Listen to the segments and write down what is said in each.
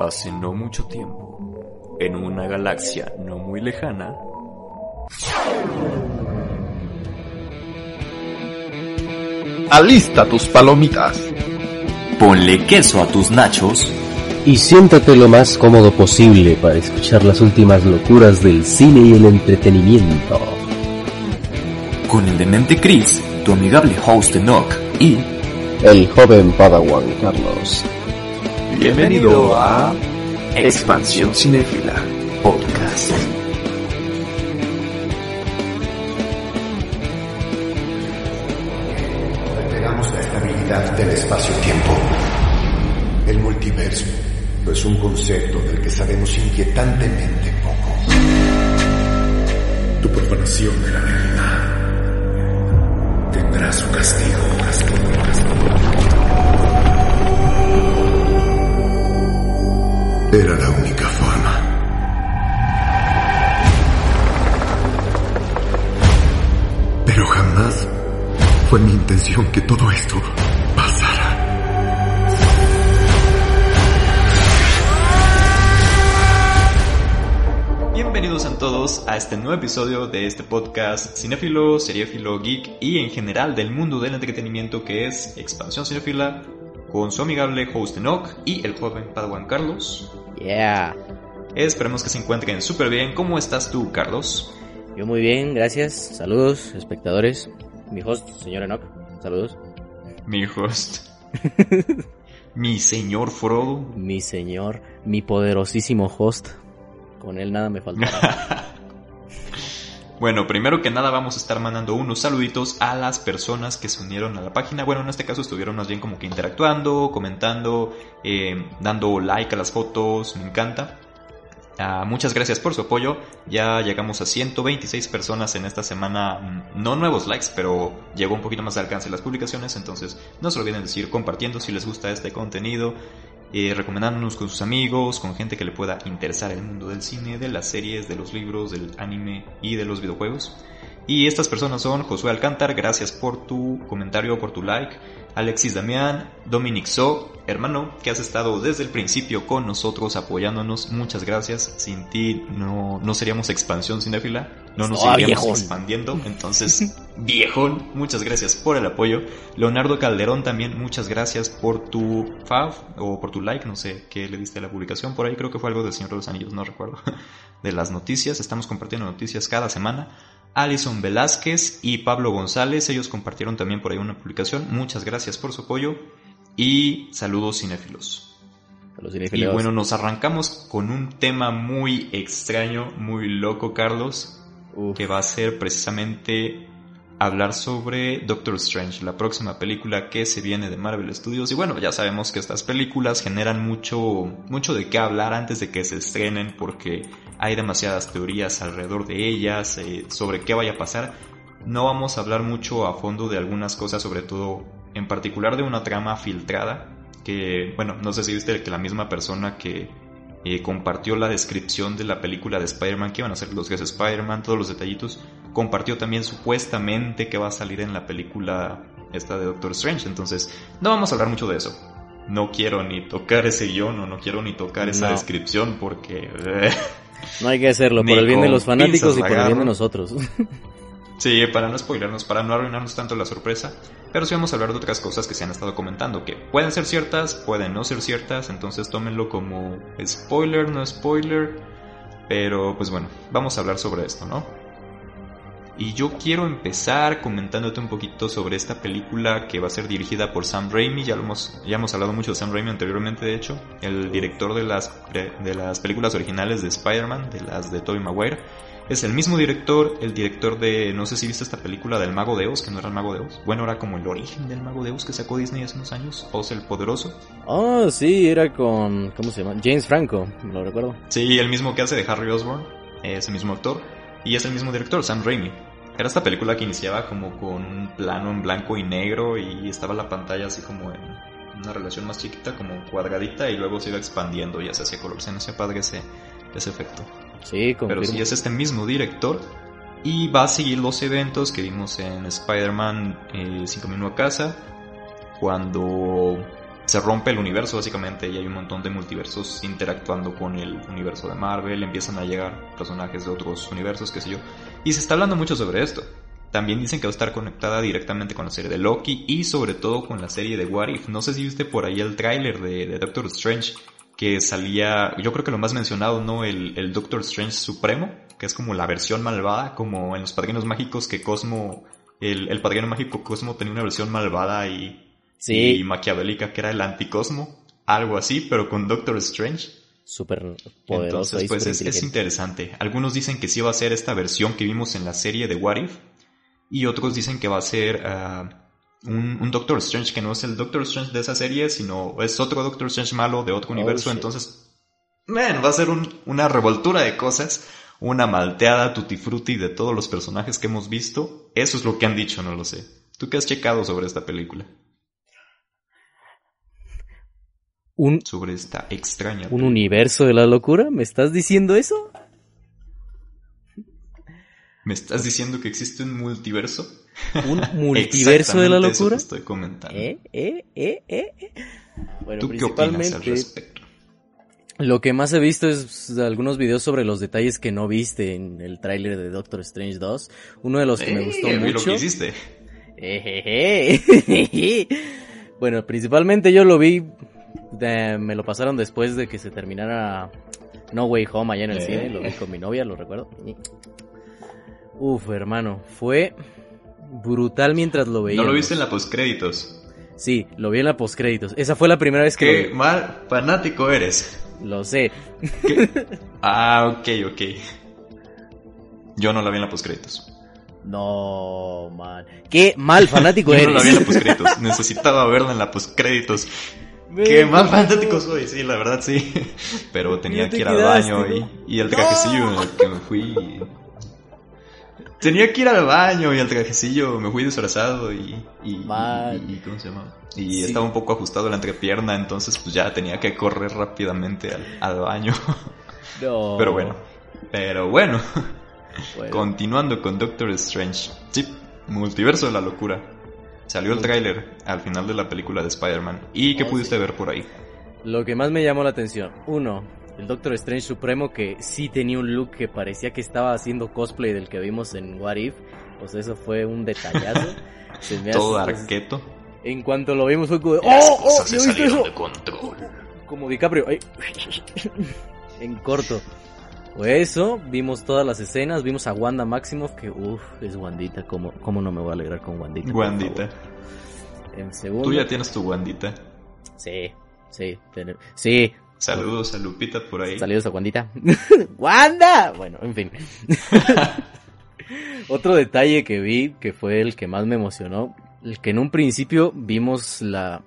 Hace no mucho tiempo, en una galaxia no muy lejana, Alista tus palomitas. ponle queso a tus nachos y siéntate lo más cómodo posible para escuchar las últimas locuras del cine y el entretenimiento. con el demente Chris, tu amigable host Enoch y El joven Padawan Carlos. Bienvenido a Expansión Cinéfila Podcast. Esto pasara. Bienvenidos a todos a este nuevo episodio de este podcast cinéfilo, seriéfilo, geek y en general del mundo del entretenimiento que es Expansión Cinéfila con su amigable host Enoch y el joven Padawan Carlos. Yeah. Esperemos que se encuentren súper bien. ¿Cómo estás tú, Carlos? Yo muy bien, gracias. Saludos, espectadores. Mi host, señor Enoch. Saludos. Mi host. Mi señor Frodo. Mi señor, mi poderosísimo host. Con él nada me faltará. Bueno, primero que nada vamos a estar mandando unos saluditos a las personas que se unieron a la página. Bueno, en este caso estuvieron más bien como que interactuando, comentando, eh, dando like a las fotos, me encanta. Ah, muchas gracias por su apoyo. Ya llegamos a 126 personas en esta semana. mm, No nuevos likes, pero llegó un poquito más de alcance las publicaciones. Entonces no se olviden de seguir compartiendo si les gusta este contenido. eh, recomendándonos con sus amigos, con gente que le pueda interesar el mundo del cine, de las series, de los libros, del anime y de los videojuegos. Y estas personas son Josué Alcántar, gracias por tu comentario, por tu like. Alexis Damián, Dominic So, hermano, que has estado desde el principio con nosotros apoyándonos. Muchas gracias. Sin ti no, no seríamos expansión cinéfila, no nos Ah, iríamos viejón. expandiendo. Entonces, viejón, muchas gracias por el apoyo. Leonardo Calderón también, muchas gracias por tu fav o por tu like, no sé qué le diste a la publicación. Por ahí creo que fue algo del Señor de los Anillos, no recuerdo. De las noticias, estamos compartiendo noticias cada semana. Alison Velázquez y Pablo González, ellos compartieron también por ahí una publicación. Muchas gracias por su apoyo y saludos cinéfilos. Saludos, Y cinéfilos. bueno, nos arrancamos con un tema muy extraño, muy loco, Carlos, Uf. que va a ser precisamente hablar sobre Doctor Strange, la próxima película que se viene de Marvel Studios. Y bueno, ya sabemos que estas películas generan mucho, mucho de qué hablar antes de que se estrenen porque hay demasiadas teorías alrededor de ellas, eh, sobre qué vaya a pasar. No vamos a hablar mucho a fondo de algunas cosas, sobre todo en particular de una trama filtrada, que bueno, no sé si viste que la misma persona que eh, compartió la descripción de la película de Spider-Man, que iban a ser los que es Spider-Man, todos los detallitos, compartió también supuestamente que va a salir en la película esta de Doctor Strange, entonces no vamos a hablar mucho de eso. No quiero ni tocar ese guion o no quiero ni tocar esa No. descripción porque... No hay que hacerlo, por el bien de los fanáticos y por el bien de nosotros. Sí, para no spoilernos, para no arruinarnos tanto la sorpresa, pero sí vamos a hablar de otras cosas que se han estado comentando, que pueden ser ciertas, pueden no ser ciertas, entonces tómenlo como spoiler, no spoiler, pero pues bueno, vamos a hablar sobre esto, ¿no? Y yo quiero empezar comentándote un poquito sobre esta película que va a ser dirigida por Sam Raimi, ya, lo hemos, ya hemos hablado mucho de Sam Raimi anteriormente, de hecho, el director de las, de las películas originales de Spider-Man, de las de Tobey Maguire. Es el mismo director, el director de, no sé si viste esta película del Mago de Oz, que no era el Mago de Oz. Bueno, era como el origen del Mago de Oz que sacó Disney hace unos años, Oz el Poderoso. oh, sí, era con. ¿Cómo se llama? James Franco, lo recuerdo. Sí, el mismo que hace de Harry Osborn, ese mismo actor, y es el mismo director, Sam Raimi. Era esta película que iniciaba como con un plano en blanco y negro y estaba la pantalla así como en una relación más chiquita, como cuadradita, y luego se iba expandiendo y ya se hacía color. Se me hacía padre ese, ese efecto. Sí, confirmo. Pero sí es este mismo director y va a seguir los eventos que vimos en Spider-Man eh, 5001 a casa cuando se rompe el universo básicamente y hay un montón de multiversos interactuando con el universo de Marvel, empiezan a llegar personajes de otros universos, qué sé yo. Y se está hablando mucho sobre esto. También dicen que va a estar conectada directamente con la serie de Loki y sobre todo con la serie de What If. No sé si viste por ahí el tráiler de, Doctor Strange que salía, yo creo que lo más mencionado, ¿no? El, el Doctor Strange Supremo, que es como la versión malvada, como en los Padrinos Mágicos que Cosmo, el, el Padrino Mágico Cosmo tenía una versión malvada y, Sí. y maquiavélica que era el anticosmo, algo así, pero con Doctor Strange. Súper poderoso Entonces, pues es, es interesante. Algunos dicen que sí va a ser esta versión que vimos en la serie de What If, y otros dicen que va a ser ah, un, un Doctor Strange que no es el Doctor Strange de esa serie, sino es otro Doctor Strange malo de otro Oh, universo. shit. Entonces, man, va a ser un- una revoltura de cosas, una malteada tutti frutti de todos los personajes que hemos visto. Eso es lo que han dicho, no lo sé. ¿Tú qué has checado sobre esta película? ¿Un, Sobre esta extraña ¿Un universo de la locura? ¿Me estás diciendo eso? ¿Me estás diciendo que existe un multiverso? ¿Un multiverso de la Exactamente eso locura? te estoy comentando. ¿Eh? ¿Eh? ¿Eh? ¿Eh? ¿Eh? Bueno, ¿Tú qué opinas al respecto? lo que más he visto es algunos videos sobre los detalles que no viste en el tráiler de Doctor Strange 2. Uno de los que me Eh, gustó vi lo mucho. que hiciste. Ejeje. bueno, principalmente yo lo vi, de- me lo pasaron después de que se terminara No Way Home allá en el Eh. cine, lo vi con mi novia, lo recuerdo. Uf, hermano, fue brutal mientras lo veía. ¿No lo viste en la postcréditos? Sí, lo vi en la postcréditos. Esa fue la primera vez que ¿Qué lo vi. mal fanático eres? Lo sé. Ah, ok, ok. Yo no la vi en la postcréditos. No, man. Qué mal fanático Yo no la vi en la eres. postcréditos. Necesitaba verla en la postcréditos. Qué no. fanático soy, sí, la verdad sí. Pero tenía que ir al baño y, y el trajecillo en el que me fui. Tenía que ir al baño y el trajecillo me fui disfrazado y. y, Man. y- y- ¿Cómo se llama? Y Sí. estaba un poco ajustado la entrepierna, entonces pues ya tenía que correr rápidamente al, al baño. No. Pero bueno. Pero bueno. Bueno. Continuando con Doctor Strange. Sí, multiverso de la locura. Salió el tráiler al final de la película de Spider-Man. ¿Y qué Oh, pudiste sí. ver por ahí? Lo que más me llamó la atención, uno, el Doctor Strange Supremo que sí tenía un look que parecía que estaba haciendo cosplay del que vimos en What If. Sea, eso fue un detallazo. Se me Todo arqueto. En cuanto lo vimos fue como ¡Oh! ¡Oh! cosas ¿Ya se viste salieron eso? de control. Como DiCaprio. ay. en corto. Eso, vimos todas las escenas, vimos a Wanda Maximoff, que uff, es Wandita, ¿cómo, ¿cómo no me voy a alegrar con Wandita? Wandita. favor? En segundo. Tú ya tienes tu Wandita. Sí, sí, ten- sí, Saludos a Lupita por ahí. Saludos a Wandita. ¡Wanda! Bueno, en fin. Otro detalle que vi, que fue el que más me emocionó, el que en un principio vimos la...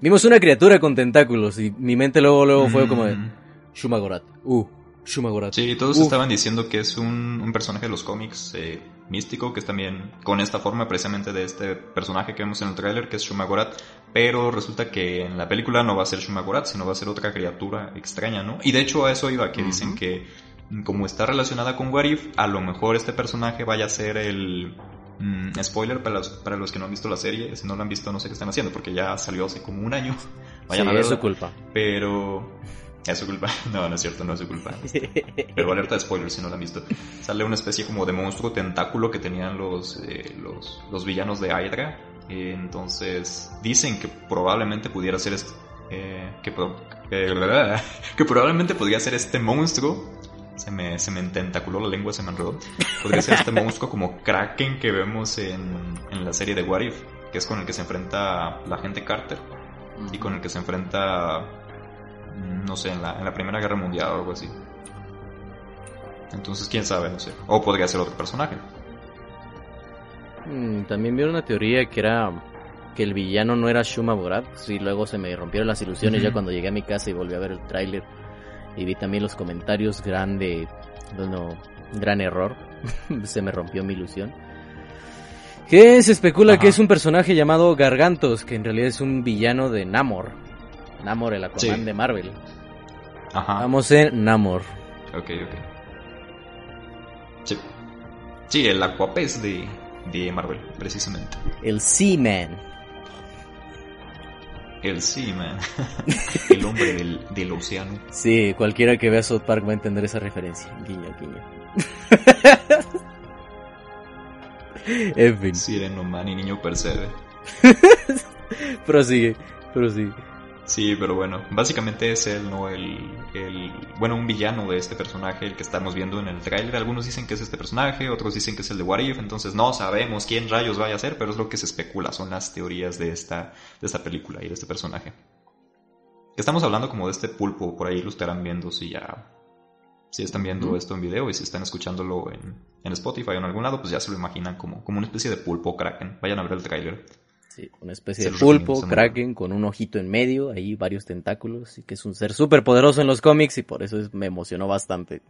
Vimos una criatura con tentáculos y mi mente luego, luego fue como de... Mm. Shumagorat. Uh, Shumagorat. Sí, todos Uf. estaban diciendo que es un, un personaje de los cómics eh, místico, que es también con esta forma precisamente de este personaje que vemos en el tráiler, que es Shumagorat, pero resulta que en la película no va a ser Shumagorat, sino va a ser otra criatura extraña, ¿no? Y de hecho a eso iba, que dicen que mm, como está relacionada con Warif, a lo mejor este personaje vaya a ser el... mm, spoiler para los, para los que no han visto la serie, si no lo han visto no sé qué están haciendo, porque ya salió hace como un año. Vayan sí, a es verla. su culpa. Pero... Es su culpa. No, no es cierto, no es su culpa. Pero alerta de spoilers si no la han visto. Sale una especie como de monstruo tentáculo que tenían los, eh, los, los villanos de Hydra. Eh, entonces, dicen que probablemente pudiera ser este. eh, que, pro- eh, que probablemente podría ser este monstruo. Se me, se me tentaculó la lengua, se me enredó. Podría ser este monstruo como Kraken que vemos en, en la serie de What If, que es con el que se enfrenta la gente Carter y con el que se enfrenta, no sé, en la, en la Primera Guerra Mundial o algo así. Entonces, quién sabe, no sé. O podría ser otro personaje. Mm, También vi una teoría que era que el villano no era Shuma Borat. Sí, luego se me rompieron las ilusiones ya cuando llegué a mi casa y volví a ver el tráiler. Y vi también los comentarios, grande, bueno, gran error. se me rompió mi ilusión. Que se especula Ajá. que es un personaje llamado Gargantos, que en realidad es un villano de Namor. Namor, el Aquaman Sí. de Marvel. Ajá. Vamos en Namor. Ok, ok. Sí. Sí, el Aquapez de, de Marvel, precisamente. El Seaman. El Seaman. el hombre del, del océano. Sí, cualquiera que vea South Park va a entender esa referencia. Guiño, guiño. en fin. Sireno Man y Niño Percebe. prosigue, prosigue. Sí, pero bueno, básicamente es él, ¿no? El, el, bueno, un villano de este personaje, el que estamos viendo en el trailer. Algunos dicen que es este personaje, otros dicen que es el de What If, entonces no sabemos quién rayos vaya a ser, pero es lo que se especula, son las teorías de esta, de esta película y de este personaje. Estamos hablando como de este pulpo, por ahí lo estarán viendo si ya, si están viendo esto en video y si están escuchándolo en, en Spotify o en algún lado, pues ya se lo imaginan como, como una especie de pulpo kraken. Vayan a ver el trailer. Sí, una especie de pulpo, kraken, con un ojito en medio, ahí varios tentáculos, y que es un ser súper poderoso en los cómics y por eso me emocionó bastante.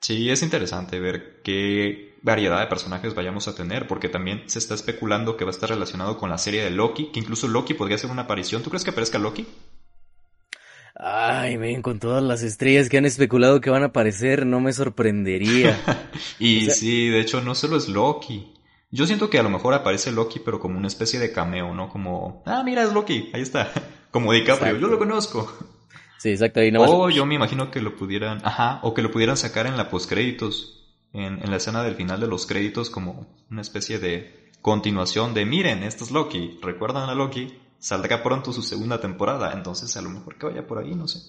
Sí, es interesante ver qué variedad de personajes vayamos a tener, porque también se está especulando que va a estar relacionado con la serie de Loki, que incluso Loki podría ser una aparición. ¿Tú crees que aparezca Loki? Ay, ven, con todas las estrellas que han especulado que van a aparecer, no me sorprendería. y sí, de hecho, no solo es Loki. Yo siento que a lo mejor aparece Loki, pero como una especie de cameo, ¿no? Como, ah, mira, es Loki, ahí está. Como DiCaprio, yo lo conozco. Sí, exacto. Ahí O yo me imagino que lo pudieran, ajá, o que lo pudieran sacar en la postcréditos, en, en la escena del final de los créditos, como una especie de continuación de, miren, esto es Loki, ¿recuerdan a Loki? Saldrá pronto su segunda temporada, entonces a lo mejor que vaya por ahí, no sé.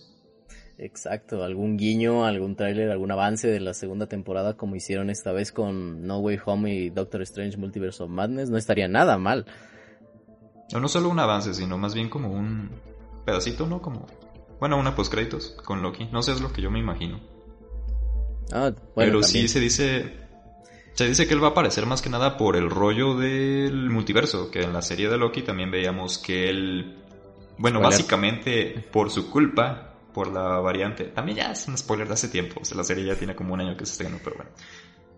Exacto, algún guiño, algún tráiler, algún avance de la segunda temporada como hicieron esta vez con No Way Home y Doctor Strange Multiverse of Madness, no estaría nada mal. O no solo un avance, sino más bien como un pedacito, ¿no? Como, bueno, una postcréditos con Loki. No sé, es lo que yo me imagino. Ah, bueno, Pero sí se dice, se dice que él va a aparecer más que nada por el rollo del multiverso, que en la serie de Loki también veíamos que él, bueno, básicamente por su culpa, por la variante. También ya es un spoiler de hace tiempo. O sea, la serie ya tiene como un año que se estrenó, pero bueno.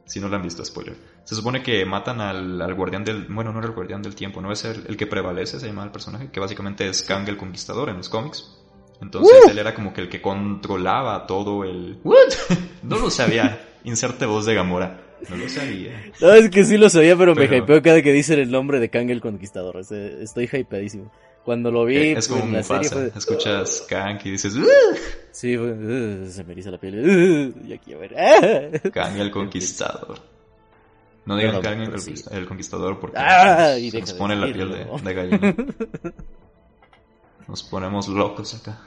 Si no la han visto, spoiler. Se supone que matan al, al guardián del... Bueno, no era el guardián del tiempo, no es el, el que prevalece, se llama el personaje, que básicamente es Kang el Conquistador en los cómics. Entonces él era como que el que controlaba todo el... ¿What? no lo sabía. Inserte voz de Gamora. No lo sabía. No, es que sí lo sabía, pero, me hypeo cada que dicen el nombre de Kang el Conquistador. Estoy hypeadísimo. Cuando lo vi es como en la serie fue... escuchas Kang y dices ¡Ugh! sí se me eriza la piel y aquí a ver Kang el conquistador. No digan Kang el, el, conquistador porque ah, nos, nos pone la piel de, de gallina. Nos ponemos locos acá.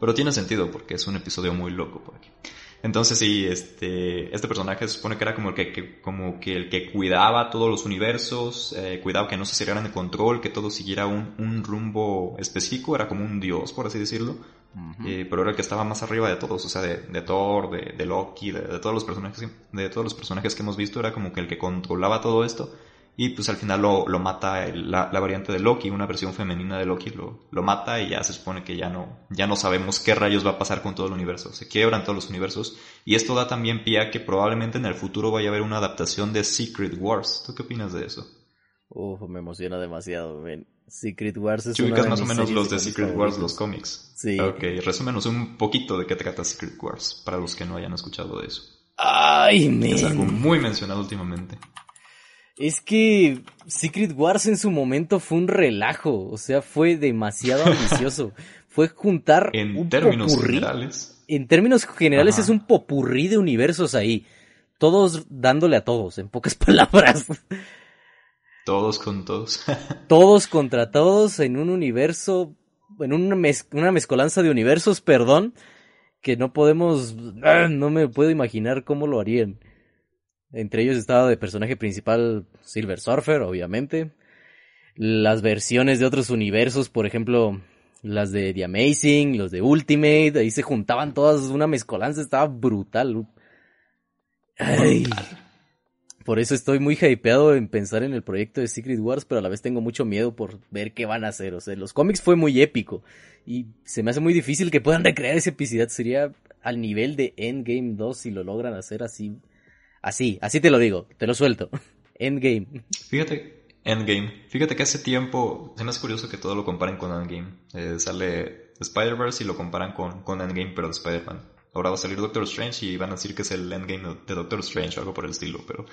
Pero tiene sentido porque es un episodio muy loco por aquí entonces sí, este, este personaje se supone que era como el que, como que el que cuidaba todos los universos, eh, cuidaba que no se salieran de control, que todo siguiera un, un rumbo específico, era como un dios, por así decirlo. eh, pero era el que estaba más arriba de todos, o sea, de, de Thor, de, de Loki, de, de, todos los personajes, de todos los personajes que hemos visto, era como que el que controlaba todo esto. Y pues al final lo, lo mata el, la, la, variante de Loki, una versión femenina de Loki, lo, lo mata y ya se supone que ya no, ya no sabemos qué rayos va a pasar con todo el universo. Se quiebran todos los universos. Y esto da también pie a que probablemente en el futuro vaya a haber una adaptación de Secret Wars. ¿Tú qué opinas de eso? Uf, me emociona demasiado. Secret Wars es una más o menos los de Secret Wars, los cómics. Sí. Ok, resúmenos un poquito de qué trata Secret Wars, para los que no hayan escuchado de eso. Ay. Es algo muy mencionado últimamente. Es que Secret Wars en su momento fue un relajo, o sea, fue demasiado ambicioso. fue juntar en un términos popurrí. generales. En términos generales Ajá. es un popurrí de universos ahí, todos dándole a todos, en pocas palabras. Todos con todos. todos contra todos en un universo, en una, mez una mezcolanza de universos, perdón, que no podemos, no me puedo imaginar cómo lo harían. Entre ellos estaba de personaje principal Silver Surfer, obviamente. Las versiones de otros universos, por ejemplo, las de The Amazing, los de Ultimate, ahí se juntaban todas, una mezcolanza, estaba brutal. Por eso estoy muy hypeado en pensar en el proyecto de Secret Wars, pero a la vez tengo mucho miedo por ver qué van a hacer. O sea, los cómics fue muy épico y se me hace muy difícil que puedan recrear esa epicidad. Sería al nivel de Endgame 2 si lo logran hacer así Así, así te lo digo, te lo suelto. Endgame. Fíjate, Endgame. Fíjate que hace tiempo, se me hace curioso que todo lo comparen con Endgame. Eh, sale Spider-Verse y lo comparan con, con Endgame, pero de Spider-Man. Ahora va a salir Doctor Strange y van a decir que es el Endgame de Doctor Strange o algo por el estilo, pero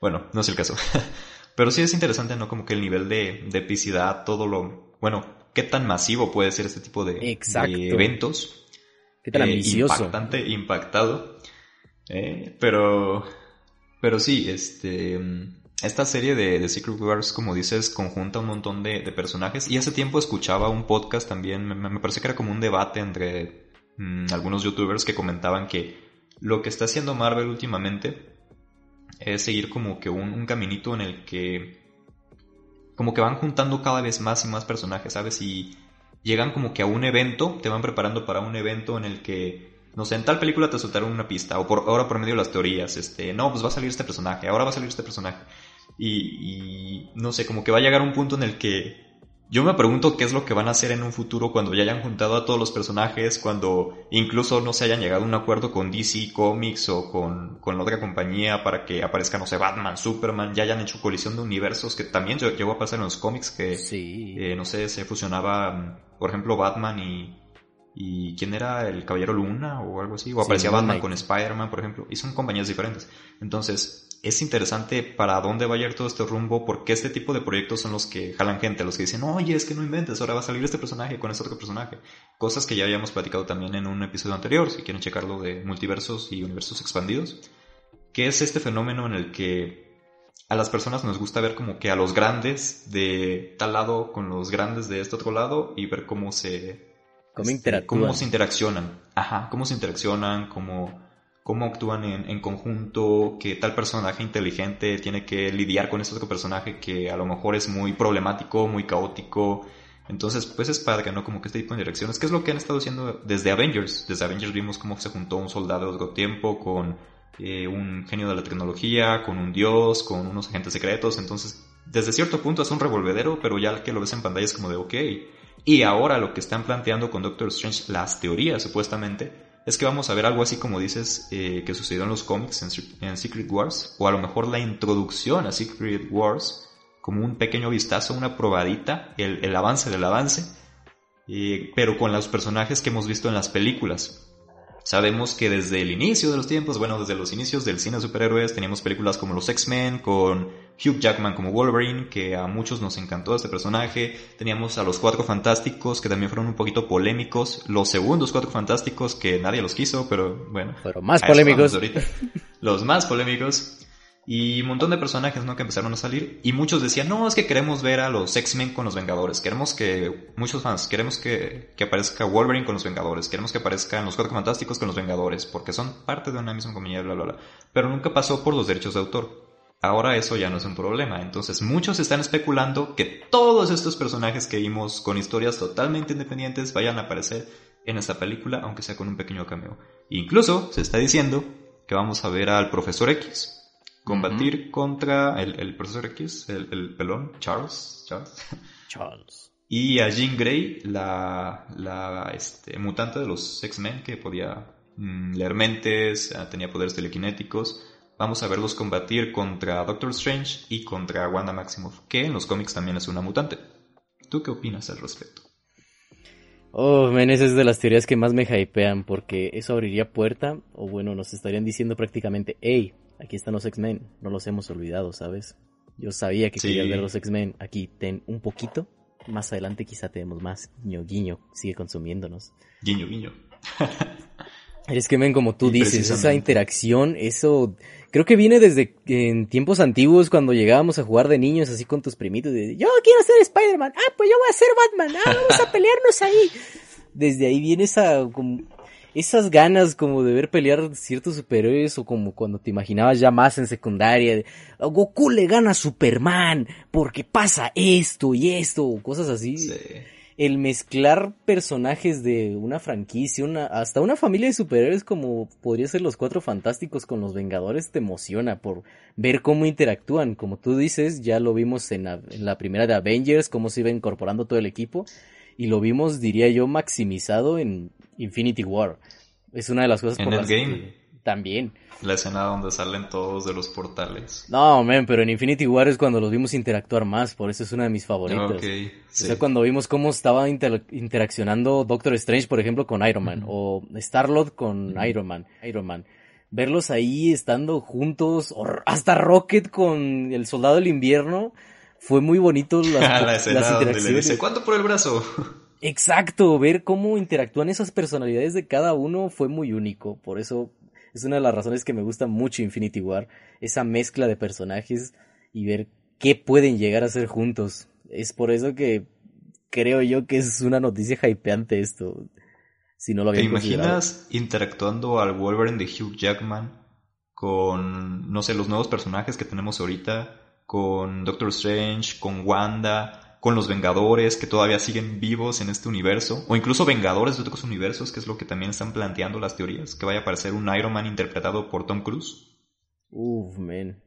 bueno, no es el caso. pero sí es interesante, ¿no? Como que el nivel de, de epicidad, todo lo, bueno, qué tan masivo puede ser este tipo de, eventos. Qué tan Eh, ambicioso. impactante, impactado. Eh, pero, pero sí, este, esta serie de, de Secret Wars, como dices, conjunta un montón de, de personajes. Y hace tiempo escuchaba un podcast también, me, me parece que era como un debate entre mm, algunos youtubers que comentaban que lo que está haciendo Marvel últimamente es seguir como que un, un caminito en el que como que van juntando cada vez más y más personajes, ¿sabes? Y llegan como que a un evento, te van preparando para un evento en el que, no sé, en tal película te soltaron una pista, o por ahora por medio de las teorías, este, no, pues va a salir este personaje, ahora va a salir este personaje. Y, y no sé, como que va a llegar un punto en el que yo me pregunto qué es lo que van a hacer en un futuro cuando ya hayan juntado a todos los personajes, cuando incluso no se hayan llegado a un acuerdo con DC Comics o con, con la otra compañía para que aparezca, no sé, Batman, Superman, ya hayan hecho colisión de universos, que también lle- llegó a pasar en los cómics que, Sí. eh, no sé, se fusionaba, por ejemplo, Batman y, y ¿quién era? ¿El Caballero Luna o algo así? O aparecía Batman con Spider-Man, por ejemplo, y son compañías diferentes. Entonces, es interesante para dónde va a ir todo este rumbo, porque este tipo de proyectos son los que jalan gente, los que dicen, oye, es que no inventes, ahora va a salir este personaje con este otro personaje. Cosas que ya habíamos platicado también en un episodio anterior, si quieren checarlo de multiversos y universos expandidos, que es este fenómeno en el que a las personas nos gusta ver como que a los grandes de tal lado con los grandes de este otro lado y ver cómo se Cómo este, interactúan. cómo se interaccionan. Ajá, cómo se interaccionan, cómo, cómo actúan en, en conjunto, que tal personaje inteligente tiene que lidiar con este otro personaje que a lo mejor es muy problemático, muy caótico. Entonces, pues es padre, ¿no? Como que este tipo de interacciones, que es lo que han estado haciendo desde Avengers. Desde Avengers vimos cómo se juntó un soldado de otro tiempo con eh, un genio de la tecnología, con un dios, con unos agentes secretos. Entonces, desde cierto punto es un revolvedero, pero ya que lo ves en pantalla es como de ok. Y ahora lo que están planteando con Doctor Strange, las teorías supuestamente, es que vamos a ver algo así como dices eh, que sucedió en los cómics en, Sec- en Secret Wars, o a lo mejor la introducción a Secret Wars, como un pequeño vistazo, una probadita, el, el avance del avance, eh, pero con los personajes que hemos visto en las películas. Sabemos que desde el inicio de los tiempos, bueno, desde los inicios del cine de superhéroes, teníamos películas como los X-Men, con Hugh Jackman como Wolverine, que a muchos nos encantó este personaje. Teníamos a los Cuatro Fantásticos, que también fueron un poquito polémicos. Los segundos Cuatro Fantásticos, que nadie los quiso, pero bueno. Pero más polémicos. ahorita. Los más polémicos. Y un montón de personajes, ¿no? Que empezaron a salir. Y muchos decían, no, es que queremos ver a los X-Men con los Vengadores. Queremos que, muchos fans, queremos que, que aparezca Wolverine con los Vengadores. Queremos que aparezcan los Cuatro Fantásticos con los Vengadores. Porque son parte de una misma compañía, bla, bla, bla. Pero nunca pasó por los derechos de autor. Ahora eso ya no es un problema. Entonces muchos están especulando que todos estos personajes que vimos con historias totalmente independientes vayan a aparecer en esta película, aunque sea con un pequeño cameo. Incluso se está diciendo que vamos a ver al Profesor X combatir contra el, el Profesor X, el, el pelón, Charles, Charles, Charles. y a Jean Grey, la, la este, mutante de los X-Men que podía mm, leer mentes, tenía poderes telequinéticos. Vamos a verlos combatir contra Doctor Strange y contra Wanda Maximoff, que en los cómics también es una mutante. ¿Tú qué opinas al respecto? Oh, men, esa es de las teorías que más me hypean, porque eso abriría puerta, o bueno, nos estarían diciendo prácticamente, hey, aquí están los X-Men, no los hemos olvidado, ¿sabes? Yo sabía que Sí. querías ver los X-Men, aquí ten un poquito, más adelante quizá tenemos más, guiño guiño, sigue consumiéndonos. Guiño, guiño. Es que, men, como tú dices, esa interacción, eso creo que viene desde en tiempos antiguos cuando llegábamos a jugar de niños así con tus primitos. De, yo quiero ser Spider-Man, ah, pues yo voy a ser Batman, ah, vamos a pelearnos ahí. Desde ahí viene esa, como, esas ganas como de ver pelear ciertos superhéroes o como cuando te imaginabas ya más en secundaria. De, "A Goku le gana a Superman porque pasa esto y esto, o cosas así Sí. El mezclar personajes de una franquicia, una, hasta una familia de superhéroes como podría ser los Cuatro Fantásticos con los Vengadores te emociona por ver cómo interactúan. Como tú dices, ya lo vimos en la, en la primera de Avengers, cómo se iba incorporando todo el equipo y lo vimos, diría yo, maximizado en Infinity War. Es una de las cosas En por las que también. La escena donde salen todos de los portales. No, man, pero en Infinity War es cuando los vimos interactuar más, por eso es una de mis favoritas. Ok, O sí. sea, cuando vimos cómo estaba inter- interaccionando Doctor Strange, por ejemplo, con Iron Man, o Star-Lord con Iron Man, Iron Man. Verlos ahí estando juntos, o hasta Rocket con el Soldado del Invierno, fue muy bonito las, la escena las donde le interacciones. dice, ¿cuánto por el brazo? Exacto, ver cómo interactúan esas personalidades de cada uno fue muy único. Por eso es una de las razones que me gusta mucho Infinity War. Esa mezcla de personajes y ver qué pueden llegar a ser juntos. Es por eso que creo yo que es una noticia hypeante esto. Si no lo ¿Te había considerado. imaginas interactuando al Wolverine de Hugh Jackman con, no sé, los nuevos personajes que tenemos ahorita, con Doctor Strange, con Wanda, con los Vengadores que todavía siguen vivos en este universo, o incluso Vengadores de otros universos, que es lo que también están planteando las teorías, que vaya a aparecer un Iron Man interpretado por Tom Cruise? Uf, man.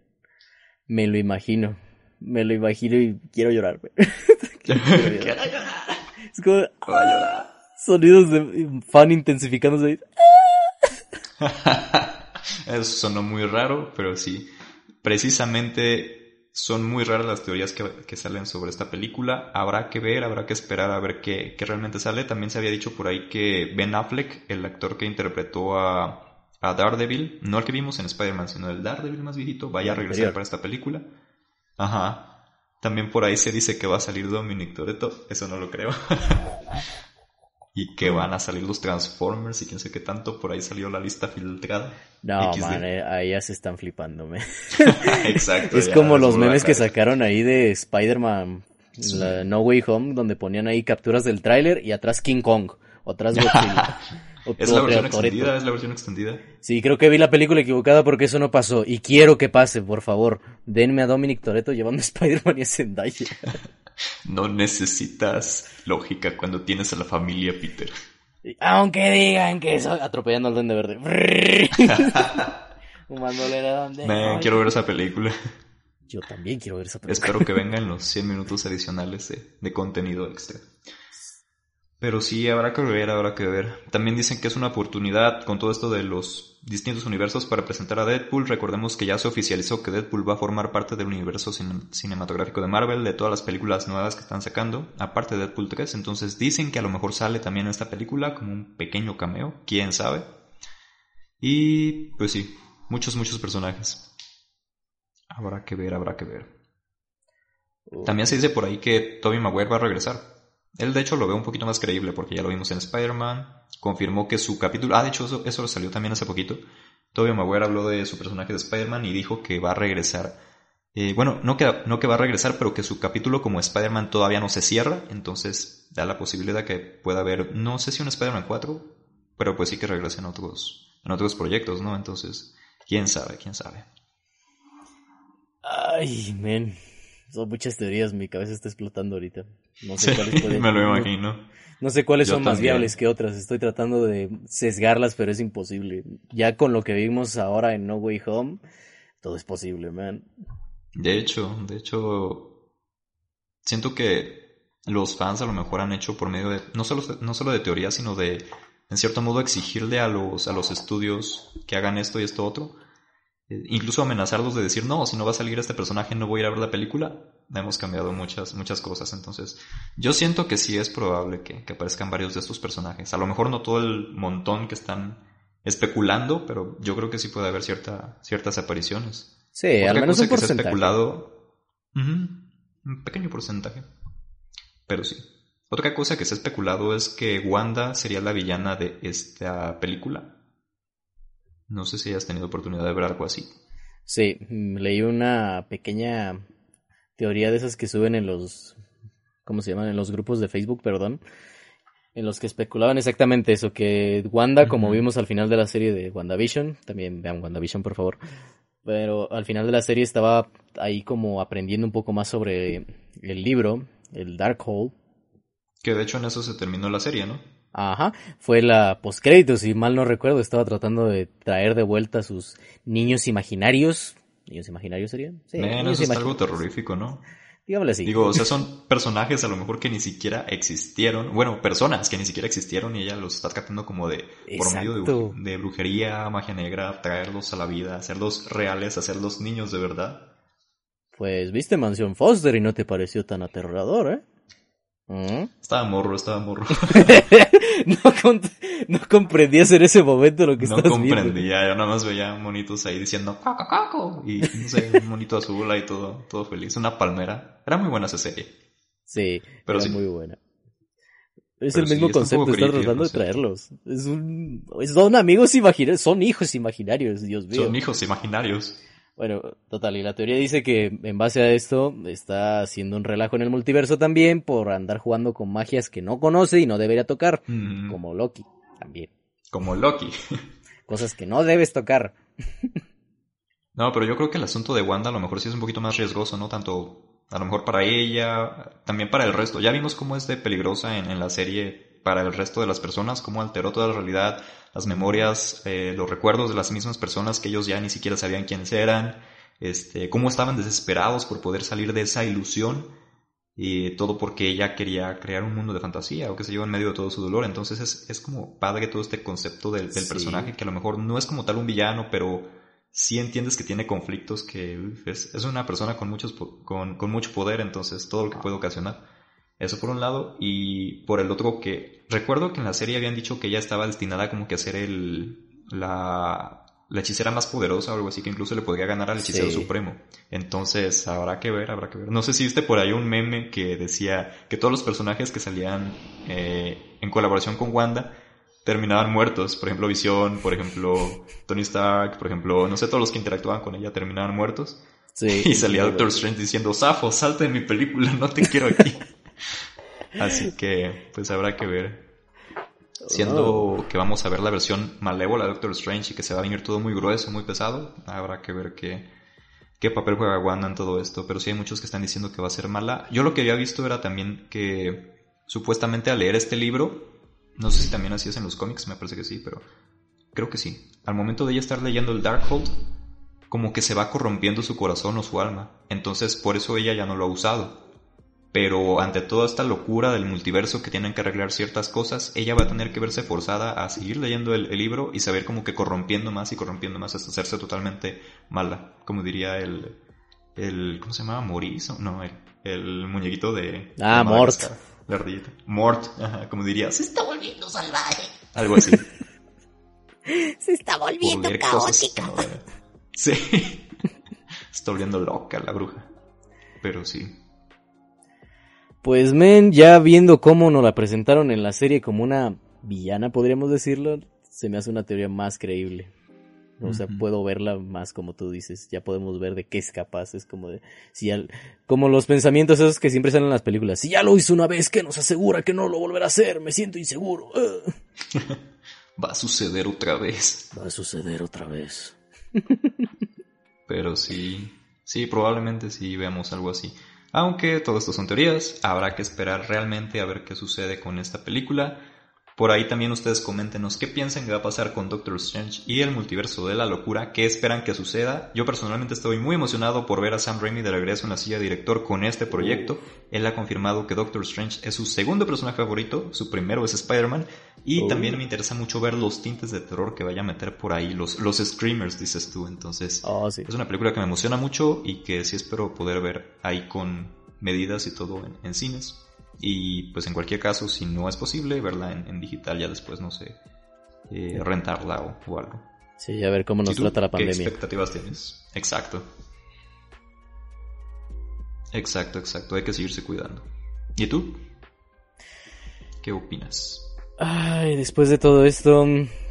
Me lo imagino. Me lo imagino y quiero llorar. güey. Quiero llorar. es como Voy a llorar. sonidos de fan intensificándose. Eso sonó muy raro, pero sí. Precisamente son muy raras las teorías que, que salen sobre esta película. Habrá que ver, habrá que esperar a ver qué, qué realmente sale. También se había dicho por ahí que Ben Affleck, el actor que interpretó a, a Daredevil, no el que vimos en Spider-Man, sino el Daredevil más viejito, vaya a regresar para esta película. Ajá. También por ahí se dice que va a salir Dominic Toretto. Eso no lo creo. y que van a salir los Transformers y quién sé qué tanto. Por ahí salió la lista filtrada. No, XD. man, eh, ahí ya se están flipando, me. Exacto. Es ya, como los memes que sacaron ahí de Spider-Man, Sí. No Way Home, donde ponían ahí capturas del tráiler y atrás King Kong, o atrás Godzilla. o- Es la versión extendida, es la versión extendida. Sí, creo que vi la película equivocada porque eso no pasó. Y quiero que pase, por favor. Denme a Dominic Toretto llevando a Spider-Man y a Zendaya. No necesitas lógica cuando tienes a la familia Peter. Aunque digan que soy... Atropellando al Duende Verde. Me quiero ver esa película. Yo también quiero ver esa película. Espero que vengan los 100 minutos adicionales de, de contenido extra. Pero sí, habrá que ver, habrá que ver. También dicen que es una oportunidad con todo esto de los distintos universos para presentar a Deadpool. Recordemos que ya se oficializó que Deadpool va a formar parte del universo cin- cinematográfico de Marvel, de todas las películas nuevas que están sacando, aparte de Deadpool 3. Entonces dicen que a lo mejor sale también esta película como un pequeño cameo, quién sabe. Y pues sí, muchos, muchos personajes. Habrá que ver, habrá que ver. También se dice por ahí que Tobey Maguire va a regresar. Él de hecho lo ve un poquito más creíble porque ya lo vimos en Spider-Man. Confirmó que su capítulo... Ah, de hecho eso, eso salió también hace poquito. Tobey Maguire habló de su personaje de Spider-Man y dijo que va a regresar. Eh, bueno, no que, no que va a regresar, pero que su capítulo como Spider-Man todavía no se cierra. Entonces da la posibilidad que pueda haber, no sé si un Spider-Man 4, pero pues sí que regrese en otros, en otros proyectos, ¿no? Entonces, quién sabe, quién sabe. Ay, men. Son muchas teorías, mi cabeza está explotando ahorita. No Sí, sé cuáles pueden- me lo no- imagino. No sé cuáles Yo son más viables que otras. Estoy tratando de sesgarlas, pero es imposible. Ya con lo que vimos ahora en No Way Home, todo es posible, man. De hecho, de hecho, siento que los fans a lo mejor han hecho por medio de, no solo, no solo de teoría, sino de, en cierto modo, exigirle a los, a los estudios que hagan esto y esto otro. Eh, incluso amenazarlos de decir, no, si no va a salir este personaje no voy a ir a ver la película. Hemos cambiado muchas, muchas cosas. Entonces, yo siento que sí es probable que, que aparezcan varios de estos personajes. A lo mejor no todo el montón que están especulando, pero yo creo que sí puede haber cierta, ciertas apariciones. Sí, Otra al menos cosa un que se ha porcentaje. especulado. Un pequeño porcentaje. Pero sí. Otra cosa que se ha especulado es que Wanda sería la villana de esta película. No sé si hayas tenido oportunidad de ver algo así. Sí, mm, leí una pequeña teoría de esas que suben en los, ¿cómo se llaman? En los grupos de Facebook, perdón, en los que especulaban exactamente eso, que Wanda, como vimos al final de la serie de WandaVision, también vean WandaVision, por favor, pero al final de la serie estaba ahí como aprendiendo un poco más sobre el libro, el Darkhold, Que de hecho en eso se terminó la serie, ¿no? Ajá, fue la postcrédito, si mal no recuerdo, estaba tratando de traer de vuelta a sus niños imaginarios. ¿Niños imaginarios serían? Sí, Men, niños eso es algo terrorífico, ¿no? Digámosle así. Digo, o sea, son personajes a lo mejor que ni siquiera existieron. Bueno, personas que ni siquiera existieron y ella los está tratando como de, por medio de, de brujería, magia negra, traerlos a la vida, hacerlos reales, hacerlos niños de verdad. Pues viste Mansión Foster y no te pareció tan aterrador, ¿eh? ¿Mm? Estaba morro, estaba morro. no, con- no comprendías en ese momento lo que no estabas viendo. comprendía, yo nada más veía monitos ahí diciendo caco, caco. Y no sé, un monito azul ahí todo, todo feliz. Una palmera. Era muy buena esa serie. Sí, Pero era sí. muy buena. Es Pero el mismo concepto, poco está creepy el tratando de traerlos. Es un... Son amigos imaginarios, son hijos imaginarios, Dios mío. Son hijos imaginarios. Bueno, total, y la teoría dice que en base a esto está haciendo un relajo en el multiverso también por andar jugando con magias que no conoce y no debería tocar, Mm, como Loki también. Como Loki. Cosas que no debes tocar. No, pero yo creo que el asunto de Wanda a lo mejor sí es un poquito más riesgoso, ¿no? Tanto a lo mejor para ella, también para el resto. Ya vimos cómo es de peligrosa en, en la serie para el resto de las personas, cómo alteró toda la realidad, las memorias, eh, los recuerdos de las mismas personas que ellos ya ni siquiera sabían quiénes eran, este, cómo estaban desesperados por poder salir de esa ilusión y todo porque ella quería crear un mundo de fantasía o que se lleva en medio de todo su dolor. Entonces es, es como padre todo este concepto del, del Sí. personaje que a lo mejor no es como tal un villano, pero sí entiendes que tiene conflictos, que uf, es, es una persona con, muchos, con, con mucho poder, entonces todo lo que puede ocasionar. Eso por un lado, y por el otro que recuerdo que en la serie habían dicho que ella estaba destinada como que a ser el, la, la hechicera más poderosa o algo así, que incluso le podría ganar al hechicero Sí. supremo. Entonces, habrá que ver, habrá que ver. No sé si viste por ahí un meme que decía que todos los personajes que salían eh, en colaboración con Wanda terminaban muertos. Por ejemplo, Visión, por ejemplo, Tony Stark, por ejemplo, no sé, todos los que interactuaban con ella terminaban muertos. Sí. Y salía Doctor Strange diciendo, Safo, salte de mi película, no te quiero aquí. Así que, pues habrá que ver. Siendo que vamos a ver la versión malévola de Doctor Strange y que se va a venir todo muy grueso, muy pesado, habrá que ver qué, qué papel juega Wanda en todo esto. Pero sí hay muchos que están diciendo que va a ser mala. Yo lo que había visto era también que supuestamente al leer este libro, no sé si también así es en los cómics, me parece que sí, pero creo que sí. Al momento de ella estar leyendo el Darkhold, como que se va corrompiendo su corazón o su alma. Entonces por eso ella ya no lo ha usado. Pero ante toda esta locura del multiverso que tienen que arreglar ciertas cosas, ella va a tener que verse forzada a seguir leyendo el, el libro y saber como que corrompiendo más y corrompiendo más hasta hacerse totalmente mala. Como diría el... el ¿Cómo se llamaba? Maurice? No, el, el muñequito de... Ah, de Mort. La ardillita. Mort, ajá, como diría. Se está volviendo salvaje. Algo así. Se está volviendo cosas caótica. no debe. Sí. Está volviendo loca la bruja. Pero sí. Pues men, ya viendo cómo nos la presentaron en la serie como una villana, podríamos decirlo, se me hace una teoría más creíble. O sea, puedo verla más como tú dices, ya podemos ver de qué es capaz, es como de, si ya- como los pensamientos esos que siempre salen en las películas, si ya lo hizo una vez, que nos asegura que no lo volverá a hacer? Me siento inseguro. Va a suceder otra vez. Va a suceder otra vez. Pero sí. Sí, probablemente sí veamos algo así. Aunque todo esto son teorías, habrá que esperar realmente a ver qué sucede con esta película. Por ahí también ustedes coméntenos qué piensan que va a pasar con Doctor Strange y el multiverso de la locura, qué esperan que suceda. Yo personalmente estoy muy emocionado por ver a Sam Raimi de regreso en la silla de director con este proyecto. Él ha confirmado que Doctor Strange es su segundo personaje favorito, su primero es Spider-Man, y Oh. también me interesa mucho ver los tintes de terror que vaya a meter por ahí, los, los screamers, dices tú. Entonces, Oh, sí. es una película que me emociona mucho y que sí espero poder ver ahí con medidas y todo en, en cines. Y pues en cualquier caso, si no es posible, verla en, en digital ya después, no sé, eh, rentarla o, o algo. Sí, a ver cómo nos trata la ¿Qué pandemia. expectativas tienes? Exacto. Exacto, exacto. Hay que seguirse cuidando. ¿Y tú? ¿Qué opinas? Ay, después de todo esto,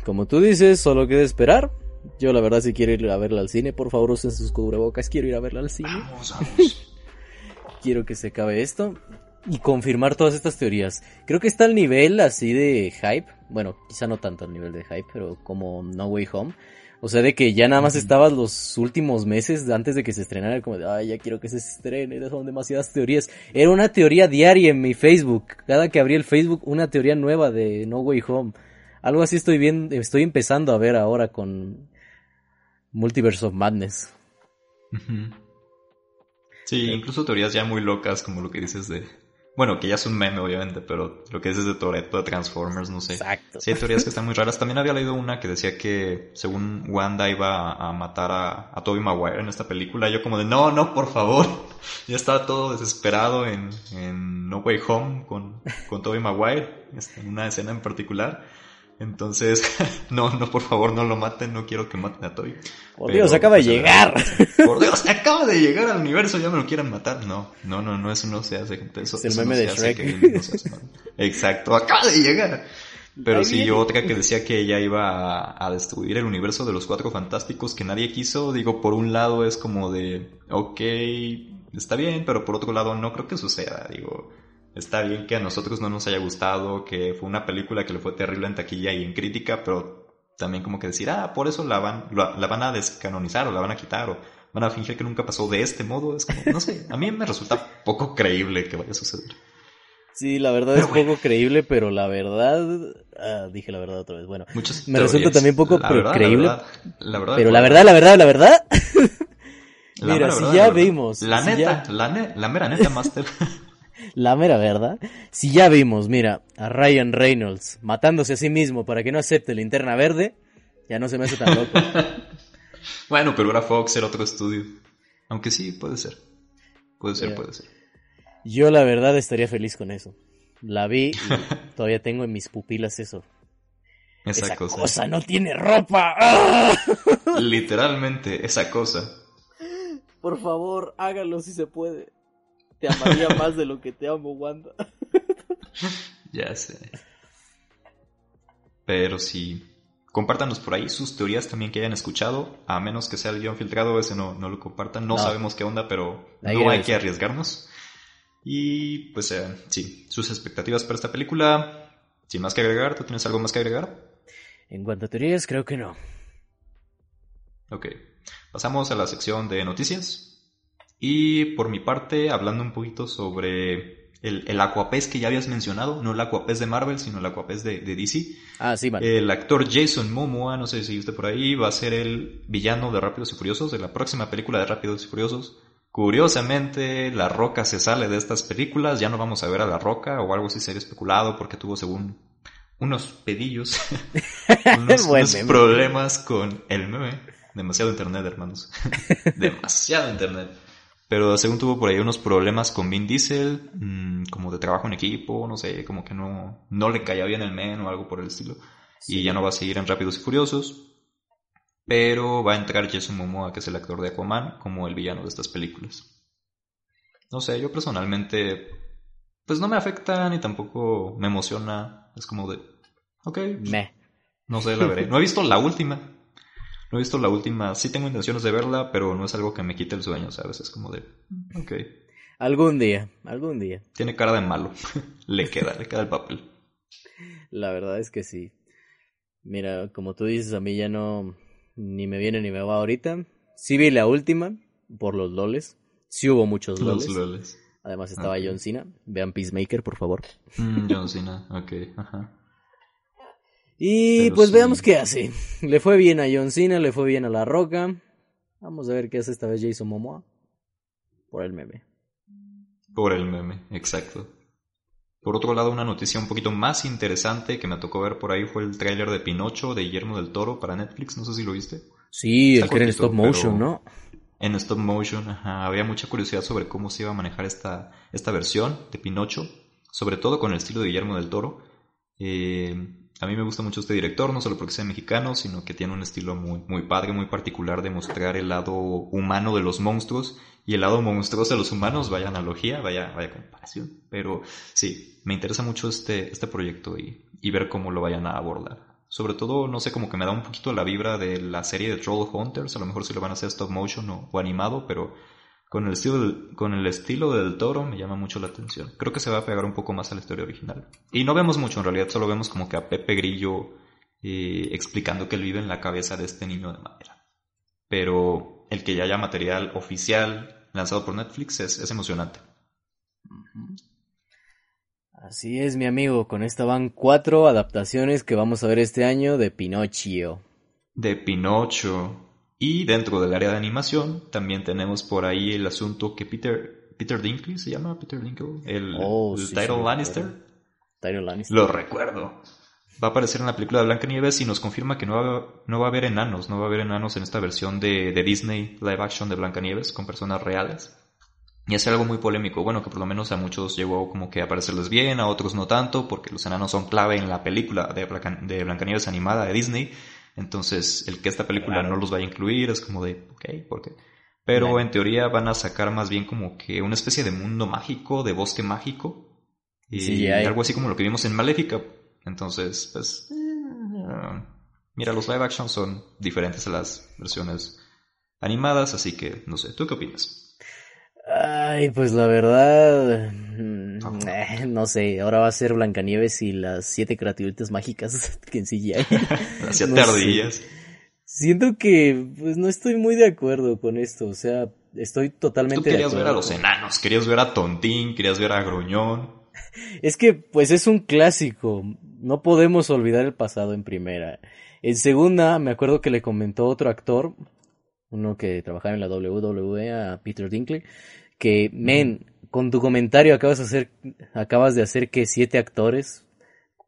como tú dices, solo queda esperar. Yo la verdad si quiero ir a verla al cine, por favor usen sus cubrebocas, quiero ir a verla al cine. Vamos, vamos. Quiero que se acabe esto y confirmar todas estas teorías. Creo que está al nivel así de hype, bueno, quizá no tanto al nivel de hype, pero como No Way Home. O sea, de que ya nada más estabas los últimos meses antes de que se estrenara, como de, ay, ya quiero que se estrene, son demasiadas teorías. Era una teoría diaria en mi Facebook. Cada que abrí el Facebook, una teoría nueva de No Way Home. Algo así estoy viendo, estoy empezando a ver ahora con Multiverse of Madness. Sí, incluso teorías ya muy locas, como lo que dices de... Bueno, que ya es un meme, obviamente, pero lo que dices de Toretto, de Transformers, no sé. Exacto. Sí, hay teorías que están muy raras. También había leído una que decía que, según Wanda, iba a, a matar a, a Tobey Maguire en esta película. Yo como de, no, no, por favor. ya estaba todo desesperado en, en No Way Home con, con Tobey Maguire, este, en una escena en particular. Entonces, no, no, por favor, no lo maten, no quiero que maten a Toby. Por Dios, acaba de pues, llegar. Por Dios, acaba de llegar al universo, ya me lo quieren matar. No, no, no, no, eso no se hace. Eso, Es el eso meme no de Shrek. que no hace. Exacto, acaba de llegar. Pero sí, viene. otra que decía que ella iba a, a destruir el universo de los cuatro fantásticos que nadie quiso. Digo, por un lado es como de, ok, está bien, pero por otro lado no creo que suceda. Digo, está bien que a nosotros no nos haya gustado, que fue una película que le fue terrible en taquilla y en crítica, pero también como que decir, ah, por eso la van, la, la van a descanonizar o la van a quitar o van a fingir que nunca pasó de este modo. Es como, no sé, a mí me resulta poco creíble que vaya a suceder. Sí, la verdad es poco creíble, pero la verdad... ah, dije la verdad otra vez. Bueno, Muchas Me resulta también poco La verdad, creíble, La verdad, la verdad, pero la verdad, la verdad, la verdad... La Mira, si ya vimos, La si neta, ya- la, ne- la mera neta, Master. La mera verdad. Si ya vimos, mira, a Ryan Reynolds matándose a sí mismo para que no acepte linterna verde, ya no se me hace tan loco. bueno, pero era Fox, era otro estudio. Aunque sí, puede ser. Puede ser, puede ser. Yo la verdad estaría feliz con eso. La vi y todavía tengo en mis pupilas eso. Esa, Esa cosa. cosa no tiene ropa. ¡Ah! Literalmente, esa cosa. Por favor, hágalo si se puede. Te amaría más de lo que te amo, Wanda. Ya sé. Pero sí. Compártanos por ahí sus teorías también que hayan escuchado. A menos que sea el guion filtrado, ese no, no lo compartan. No, No. sabemos qué onda, pero Ahí no hay que arriesgarnos. Y pues eh, sí, sus expectativas para esta película. Sin más que agregar, ¿tú tienes algo más que agregar? En cuanto a teorías, creo que no. Ok, pasamos a la sección de noticias. Y por mi parte, hablando un poquito sobre el, el Aquapés que ya habías mencionado, no el Aquapés de Marvel, sino el Aquapés de, de DC. Ah, sí, vale. El actor Jason Momoa, no sé si viste por ahí, va a ser el villano de Rápidos y Furiosos, de la próxima película de Rápidos y Furiosos. Curiosamente, La Roca se sale de estas películas, ya no vamos a ver a La Roca o algo así se había especulado porque tuvo según unos pedillos, unos, unos problemas con el meme. Demasiado internet, hermanos. Demasiado internet. Pero según tuvo por ahí unos problemas con Vin Diesel, mm, como de trabajo en equipo, no sé, como que no, no le caía bien el men o algo por el estilo. Y ya no va a seguir en Rápidos y Furiosos. Pero va a entrar Jason Momoa, que es el actor de Aquaman, como el villano de estas películas. No sé, yo personalmente, pues no me afecta ni tampoco me emociona. Es como de, ok, Meh. no sé, la veré. No he visto la última. No he visto la última. Sí tengo intenciones de verla, pero no es algo que me quite el sueño, ¿sabes? Es como de, ok. Algún día, algún día. Tiene cara de malo. le queda, le queda el papel. La verdad es que sí. Mira, como tú dices, a mí ya no ni me viene ni me va ahorita. Sí vi la última por los loles. Sí hubo muchos loles. Los loles. Además estaba Ok. John Cena. Vean Peacemaker, por favor. Mm, John Cena, ok, ajá. Y Pero pues sí. veamos qué hace. Le fue bien a John Cena, le fue bien a La Roca. Vamos a ver qué hace esta vez Jason Momoa. Por el meme. Por el meme, exacto. Por otro lado, una noticia un poquito más interesante que me tocó ver por ahí fue el tráiler de Pinocho de Guillermo del Toro para Netflix, no sé si lo viste. Sí, Está el que era en stop motion, ¿no? En stop motion, ajá, había mucha curiosidad sobre cómo se iba a manejar esta, esta versión de Pinocho, sobre todo con el estilo de Guillermo del Toro. Eh, a mí me gusta mucho este director, no solo porque sea mexicano, sino que tiene un estilo muy, muy padre, muy particular de mostrar el lado humano de los monstruos y el lado monstruoso de los humanos, vaya analogía, vaya, vaya comparación. Pero sí, me interesa mucho este, este proyecto y, y ver cómo lo vayan a abordar. Sobre todo, no sé, como que me da un poquito la vibra de la serie de Troll Hunters, a lo mejor si lo van a hacer stop motion o, o animado, pero con el, estilo del, con el estilo del toro me llama mucho la atención. Creo que se va a pegar un poco más a la historia original. Y no vemos mucho, en realidad solo vemos como que a Pepe Grillo eh, explicando que él vive en la cabeza de este niño de madera. Pero el que ya haya material oficial lanzado por Netflix es, es emocionante. Así es, mi amigo. Con esta van cuatro adaptaciones que vamos a ver este año de Pinocchio. de Pinocho. Y dentro del área de animación también tenemos por ahí el asunto que Peter, Peter Dinkley se llama, Peter Dinkley, el, Oh, el sí, sí, Tyrion lo Lannister. Lannister. Lo recuerdo. Va a aparecer en la película de Blancanieves y nos confirma que no va, no va a haber enanos, no va a haber enanos en esta versión de, de Disney live action de Blancanieves con personas reales. y hacer algo muy polémico. Bueno, que por lo menos a muchos llegó como que a parecerles bien, a otros no tanto, porque los enanos son clave en la película de, Blanca- de Blancanieves animada de Disney. Entonces, el que esta película no los vaya a incluir es como de, ok, ¿por qué? Pero Claro. en teoría van a sacar más bien como que una especie de mundo mágico, de bosque mágico. Y Sí, algo así como lo que vimos en Maléfica. Entonces, pues... eh, mira, los live action son diferentes a las versiones animadas, así que no sé, ¿tú qué opinas? Ay, pues la verdad, eh, no sé, ahora va a ser Blancanieves y las siete criaturitas mágicas que en CGI. Las siete No sé. ardillas. Siento que, pues no estoy muy de acuerdo con esto, o sea, estoy Tú totalmente de querías ver a los con- enanos, querías ver a Tontín, querías ver a Gruñón. Es que, pues es un clásico. No podemos olvidar el pasado en primera. En segunda, me acuerdo que le comentó otro actor, uno que trabajaba en la WWE, a Peter Dinkley, que, men, con tu comentario acabas de hacer, acabas de hacer que siete actores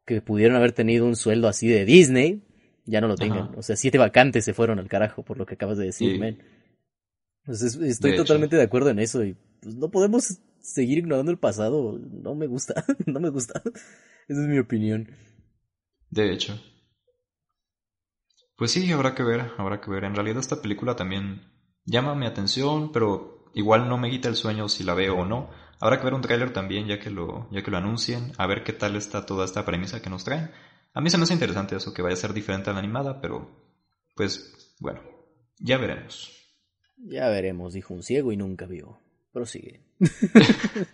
que pudieron haber tenido un sueldo así de Disney, ya no lo tengan. Ajá. O sea, siete vacantes se fueron al carajo por lo que acabas de decir, Sí. men. Entonces, estoy De hecho. totalmente de acuerdo en eso y pues, no podemos seguir ignorando el pasado. No me gusta, no me gusta. Esa es mi opinión. De hecho. Pues sí, habrá que ver, habrá que ver. En realidad esta película también llama mi atención, pero igual no me quita el sueño si la veo o no. Habrá que ver un tráiler también ya que lo, ya que lo anuncien, a ver qué tal está toda esta premisa que nos traen. A mí se me hace interesante eso, que vaya a ser diferente a la animada, pero pues bueno, ya veremos. Ya veremos, dijo un ciego y nunca vio. Prosigue.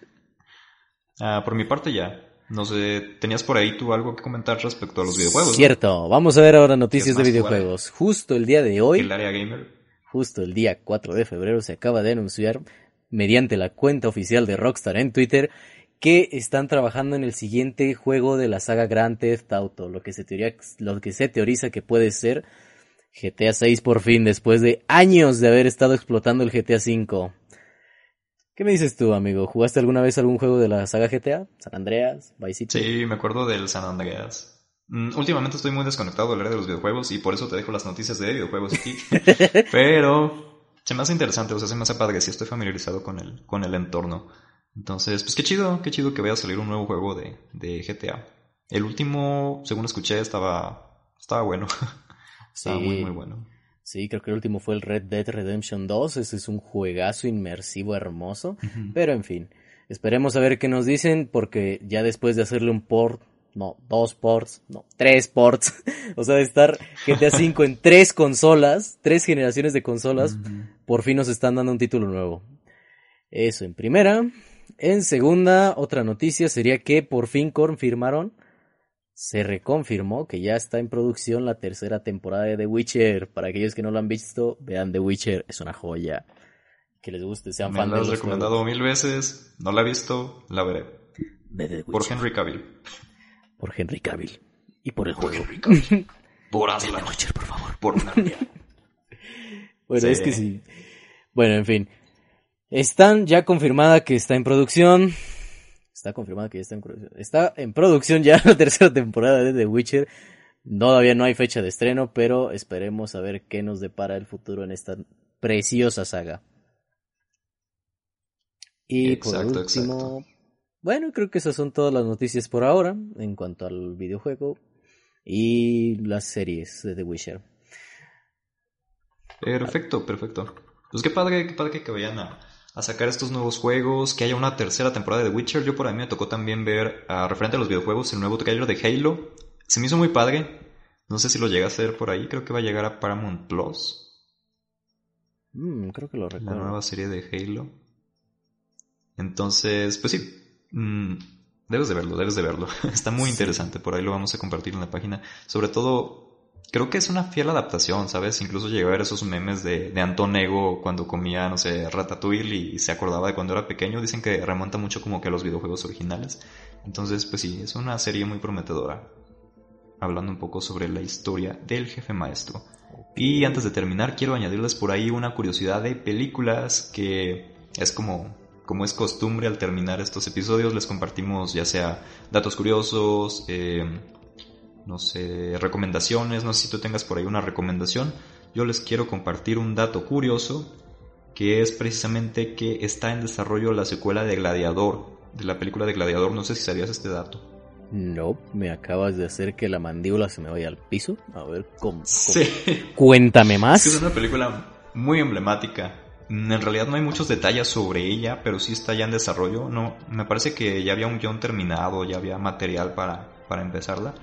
Ah, por mi parte ya. No sé, ¿tenías por ahí tú algo que comentar respecto a los videojuegos? no? Cierto, vamos a ver ahora noticias de videojuegos. Justo el día de hoy, El área gamer. Justo el día 4 de febrero, se acaba de anunciar, mediante la cuenta oficial de Rockstar en Twitter, que están trabajando en el siguiente juego de la saga Grand Theft Auto, lo que se, teoriza que puede ser GTA 6 por fin, después de años de haber estado explotando el GTA 5. ¿Qué me dices tú, amigo? ¿Jugaste alguna vez algún juego de la saga GTA? San Andreas, Vice City. Sí, me acuerdo del San Andreas. Mm, Últimamente estoy muy desconectado del área de los videojuegos y por eso te dejo las noticias de videojuegos aquí. Pero se me hace interesante, o sea, se me hace padre, sí estoy familiarizado con el, con el entorno. Entonces, pues qué chido, qué chido que vaya a salir un nuevo juego de, de GTA. El último, según escuché, estaba, estaba bueno. estaba Sí. muy, muy bueno. Sí, creo que el último fue el Red Dead Redemption 2. Ese es un juegazo inmersivo hermoso. Pero en fin, esperemos a ver qué nos dicen porque ya después de hacerle un port, no, dos ports, no, tres ports, o sea, de estar GTA V en tres consolas, tres generaciones de consolas, por fin nos están dando un título nuevo. Eso en primera. En segunda, otra noticia sería que por fin confirmaron, se reconfirmó que ya está en producción la tercera temporada de The Witcher. Para aquellos que no lo han visto, vean The Witcher, es una joya. Que les guste, sean Me fan la has recomendado mil veces, no la he visto, la veré. Por. Henry Cavill. Por Henry Cavill. Y por el juego. Por Aslan. por favor. Por Narnia. Bueno, Sí. es que sí. Bueno, en fin. Están ya confirmada que está en producción. Está confirmada que ya está en producción. Está en producción ya la tercera temporada de The Witcher. Todavía no hay fecha de estreno, pero esperemos a ver qué nos depara el futuro en esta preciosa saga. Y por Exacto, último, exacto. Bueno, creo que esas son todas las noticias por ahora en cuanto al videojuego y las series de The Witcher. Perfecto, perfecto. Pues qué padre, qué padre que vayan a, a sacar estos nuevos juegos, que haya una tercera temporada de Witcher. Yo por ahí me tocó también ver, ah, referente a los videojuegos, el nuevo trailer de Halo. Se me hizo muy padre. No sé si lo llega a hacer por ahí, creo que va a llegar a Paramount Plus, Mm, creo que lo la recuerdo. nueva serie de Halo. Entonces, pues sí, mm, debes de verlo, debes de verlo. Está muy interesante, por ahí lo vamos a compartir en la página. Sobre todo, creo que es una fiel adaptación, ¿sabes? Incluso llegué a ver esos memes de, de Anton Ego cuando comía, no sé, ratatouille y se acordaba de cuando era pequeño. Dicen que remonta mucho como que a los videojuegos originales. Entonces, pues sí, es una serie muy prometedora. Hablando un poco sobre la historia del jefe maestro. Y antes de terminar, quiero añadirles por ahí una curiosidad de películas que es como, como es costumbre al terminar estos episodios, les compartimos ya sea datos curiosos, eh, no sé, recomendaciones, no sé si tú tengas por ahí una recomendación. Yo les quiero compartir un dato curioso que es precisamente que está en desarrollo la secuela de Gladiador, de la película de Gladiador. No sé si sabías este dato. No, me acabas de hacer que la mandíbula se me vaya al piso. A ver, ¿cómo? cómo? Sí. Cuéntame más. es una película muy emblemática. En realidad no hay muchos detalles sobre ella, pero sí está ya en desarrollo. No, me parece que ya había un guion terminado, ya había material para, para empezarla.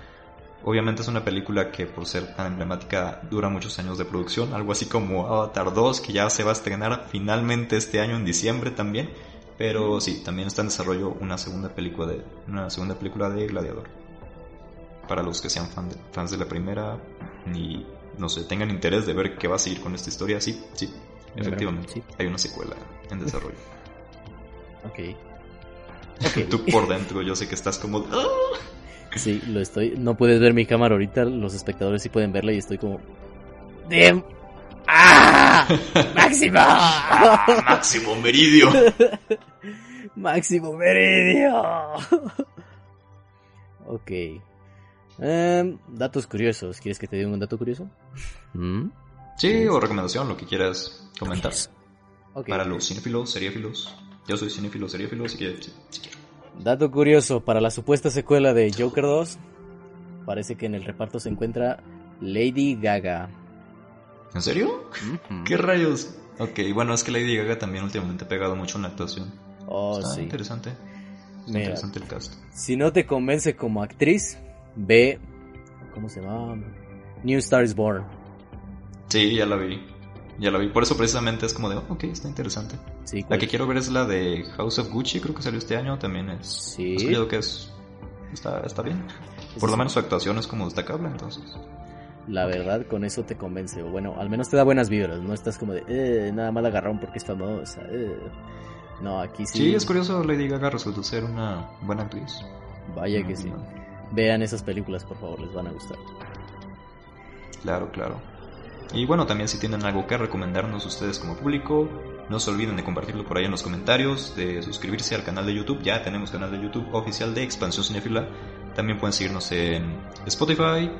Obviamente es una película que por ser tan emblemática dura muchos años de producción, algo así como Avatar 2, que ya se va a estrenar finalmente este año en diciembre también. Pero sí, también está en desarrollo una segunda película de, una segunda película de Gladiador. Para los que sean fan de- fans de la primera y no sé, tengan interés de ver qué va a seguir con esta historia, sí, sí, efectivamente. Sí. Hay una secuela en desarrollo. Ok. Ok. Tú por dentro, yo sé que estás como... "Ah". Sí, lo estoy. No puedes ver mi cámara ahorita, los espectadores sí pueden verla y estoy como. ¡Dem! ¡Ah! ¡Máximo! Máximo Meridio. ¡Máximo Meridio! ok. Em, datos curiosos. ¿Quieres que te diga un dato curioso? ¿Mm? Sí, o recomendación, lo que quieras comentar. Ok. Para los cinéfilos, seriéfilos. Yo soy cinéfilo, seriéfilo, así que sí quiero. Dato curioso, para la supuesta secuela de Joker 2, parece que en el reparto se encuentra Lady Gaga. ¿En serio? ¿Qué rayos? Ok, bueno, es que Lady Gaga también últimamente ha pegado mucho en la actuación. Oh, Está sí. interesante. Mira. interesante el cast. Si no te convence como actriz, ve. ¿Cómo se llama? New Star is Born. Sí, ya la vi. Ya la vi. Por eso precisamente es como de, oh, ok, está interesante. Sí, La ¿cuál? que quiero ver es la de House of Gucci, creo que salió este año. También es. Sí. Escuchado que es. Está, está bien. Por lo menos su actuación es como destacable, entonces. La verdad, con eso te convence. O bueno, al menos te da buenas vibras. No estás como de, eh, nada más la agarraron porque es famosa. eh. No, aquí sí. Sí, es curioso, Lady Gaga resultó ser una buena actriz. Vaya que sí. Vean esas películas, por favor, les van a gustar. Claro, claro. Y bueno, también si tienen algo que recomendarnos ustedes como público, no se olviden de compartirlo por ahí en los comentarios, de suscribirse al canal de YouTube. Ya tenemos canal de YouTube oficial de Expansión Cinefila. También pueden seguirnos en Spotify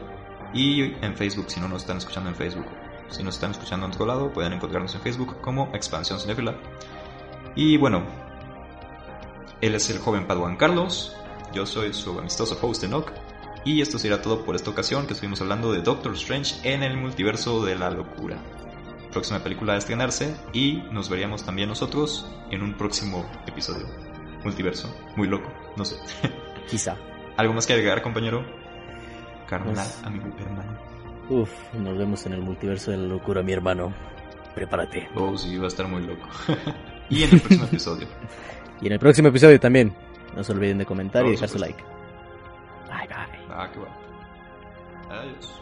y en Facebook si no nos están escuchando en Facebook. Si nos están escuchando en otro lado, pueden encontrarnos en Facebook como Expansión Cinefila. Y bueno, él es el joven Paduan Carlos. Yo soy su amistoso host Enoch. Y esto será todo por esta ocasión que estuvimos hablando de Doctor Strange en el multiverso de la locura. Próxima película a estrenarse y nos veríamos también nosotros en un próximo episodio. Multiverso, muy loco, no sé. Quizá. ¿Algo más que agregar, compañero? Carnal, Pues- amigo, hermano. Uf, nos vemos en el multiverso de la locura, mi hermano. Prepárate. Oh, sí, va a estar muy loco. y en el próximo episodio. Y en el próximo episodio también. No se olviden de comentar y Por dejar su like. Bye bye. Ah, qué va. Adiós.